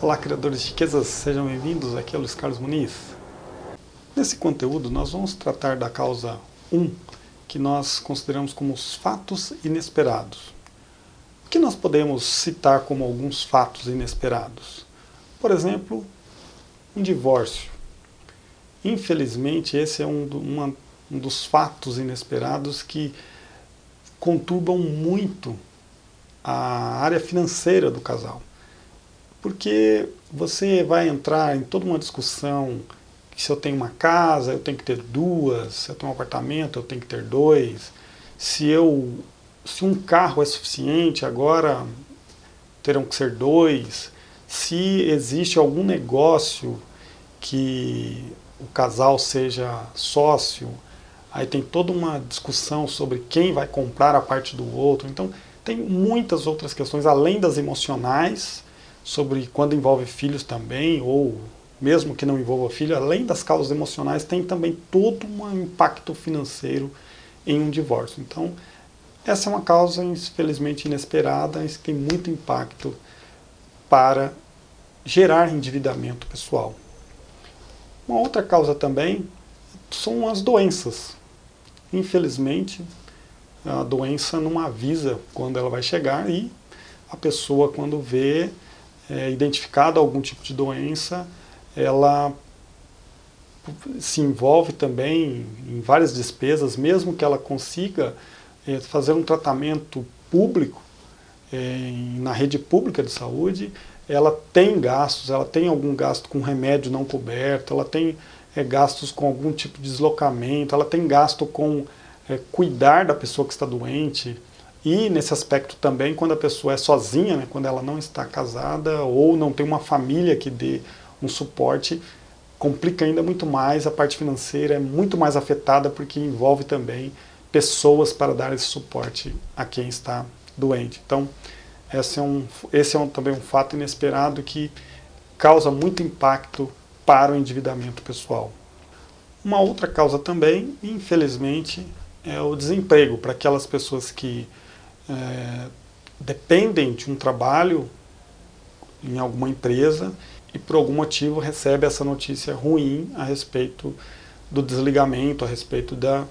Olá, criadores de riquezas, sejam bem-vindos. Aqui é Luiz Carlos Muniz. Nesse conteúdo, nós vamos tratar da causa 1, que nós consideramos como os fatos inesperados. O que nós podemos citar como alguns fatos inesperados? Por exemplo, um divórcio. Infelizmente, esse é um, uma, um dos fatos inesperados que conturbam muito a área financeira do casal. Porque você vai entrar em toda uma discussão que se eu tenho uma casa, eu tenho que ter duas, se eu tenho um apartamento, eu tenho que ter dois, se eu se um carro é suficiente, agora terão que ser dois, se existe algum negócio que o casal seja sócio, aí tem toda uma discussão sobre quem vai comprar a parte do outro. Então, tem muitas outras questões, além das emocionais, sobre quando envolve filhos também, ou mesmo que não envolva filho, além das causas emocionais, tem também todo um impacto financeiro em um divórcio. Então, essa é uma causa, infelizmente, inesperada, que tem muito impacto para gerar endividamento pessoal. Uma outra causa também são as doenças. Infelizmente, a doença não avisa quando ela vai chegar e a pessoa, quando vê é, identificada algum tipo de doença, ela se envolve também em várias despesas, mesmo que ela consiga é, fazer um tratamento público, é, na rede pública de saúde, ela tem gastos, ela tem algum gasto com remédio não coberto, ela tem é, gastos com algum tipo de deslocamento, ela tem gasto com é, cuidar da pessoa que está doente, e nesse aspecto também quando a pessoa é sozinha, né, quando ela não está casada ou não tem uma família que dê um suporte, complica ainda muito mais, a parte financeira é muito mais afetada porque envolve também pessoas para dar esse suporte a quem está doente. Então, esse é, um, esse é um, também um fato inesperado que causa muito impacto para o endividamento pessoal. Uma outra causa também, infelizmente, é o desemprego para aquelas pessoas que é, dependem de um trabalho em alguma empresa e por algum motivo recebe essa notícia ruim a respeito do desligamento, a respeito da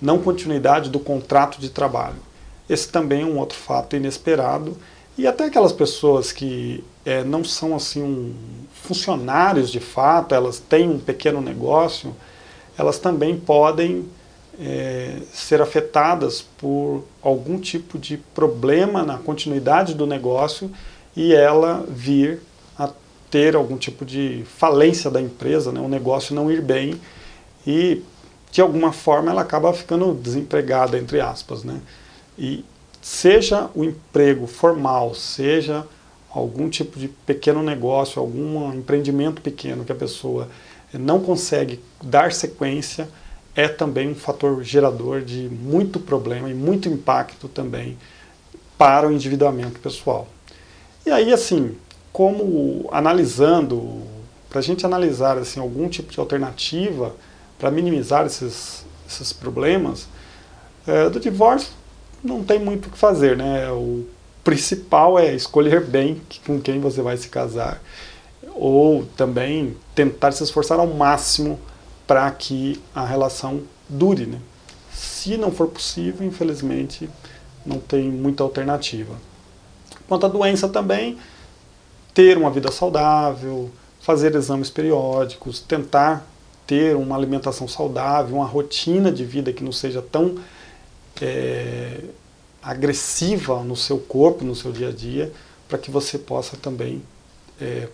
não continuidade do contrato de trabalho. Esse também é um outro fato inesperado e até aquelas pessoas que é, não são assim um, funcionários de fato, elas têm um pequeno negócio, elas também podem é, ser afetadas por algum tipo de problema na continuidade do negócio e ela vir a ter algum tipo de falência da empresa, né, o negócio não ir bem e de alguma forma ela acaba ficando desempregada, entre aspas. Né? E seja o emprego formal, seja algum tipo de pequeno negócio, algum empreendimento pequeno que a pessoa não consegue dar sequência, é também um fator gerador de muito problema e muito impacto também para o endividamento pessoal. E aí, assim, como analisando, para a gente analisar assim, algum tipo de alternativa para minimizar esses, esses problemas, é, do divórcio não tem muito o que fazer, né? O principal é escolher bem com quem você vai se casar, ou também tentar se esforçar ao máximo para que a relação dure. Né? Se não for possível, infelizmente, não tem muita alternativa. Quanto à doença também, ter uma vida saudável, fazer exames periódicos, tentar ter uma alimentação saudável, uma rotina de vida que não seja tão é, agressiva no seu corpo, no seu dia a dia, para que você possa também é,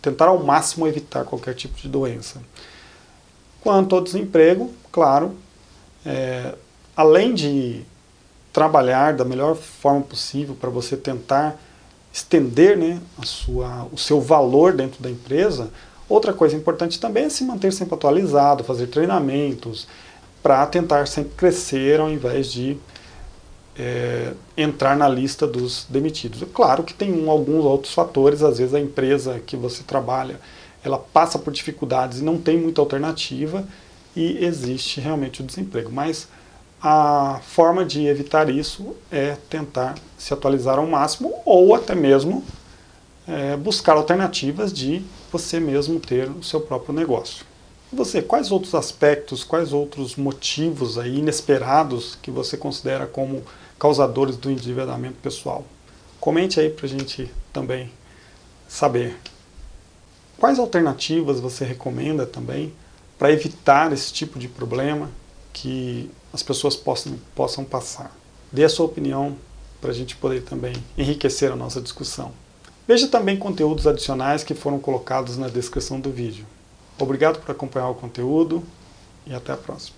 tentar ao máximo evitar qualquer tipo de doença. Quanto ao desemprego, claro, é, além de trabalhar da melhor forma possível para você tentar estender né, a sua, o seu valor dentro da empresa, outra coisa importante também é se manter sempre atualizado, fazer treinamentos, para tentar sempre crescer ao invés de é, entrar na lista dos demitidos. Claro que tem um, alguns outros fatores, às vezes a empresa que você trabalha ela passa por dificuldades e não tem muita alternativa e existe realmente o desemprego. Mas a forma de evitar isso é tentar se atualizar ao máximo ou até mesmo é, buscar alternativas de você mesmo ter o seu próprio negócio. Você, quais outros aspectos, quais outros motivos aí inesperados que você considera como causadores do endividamento pessoal? Comente aí para a gente também saber. Quais alternativas você recomenda também para evitar esse tipo de problema que as pessoas possam, possam passar? Dê a sua opinião para a gente poder também enriquecer a nossa discussão. Veja também conteúdos adicionais que foram colocados na descrição do vídeo. Obrigado por acompanhar o conteúdo e até a próxima.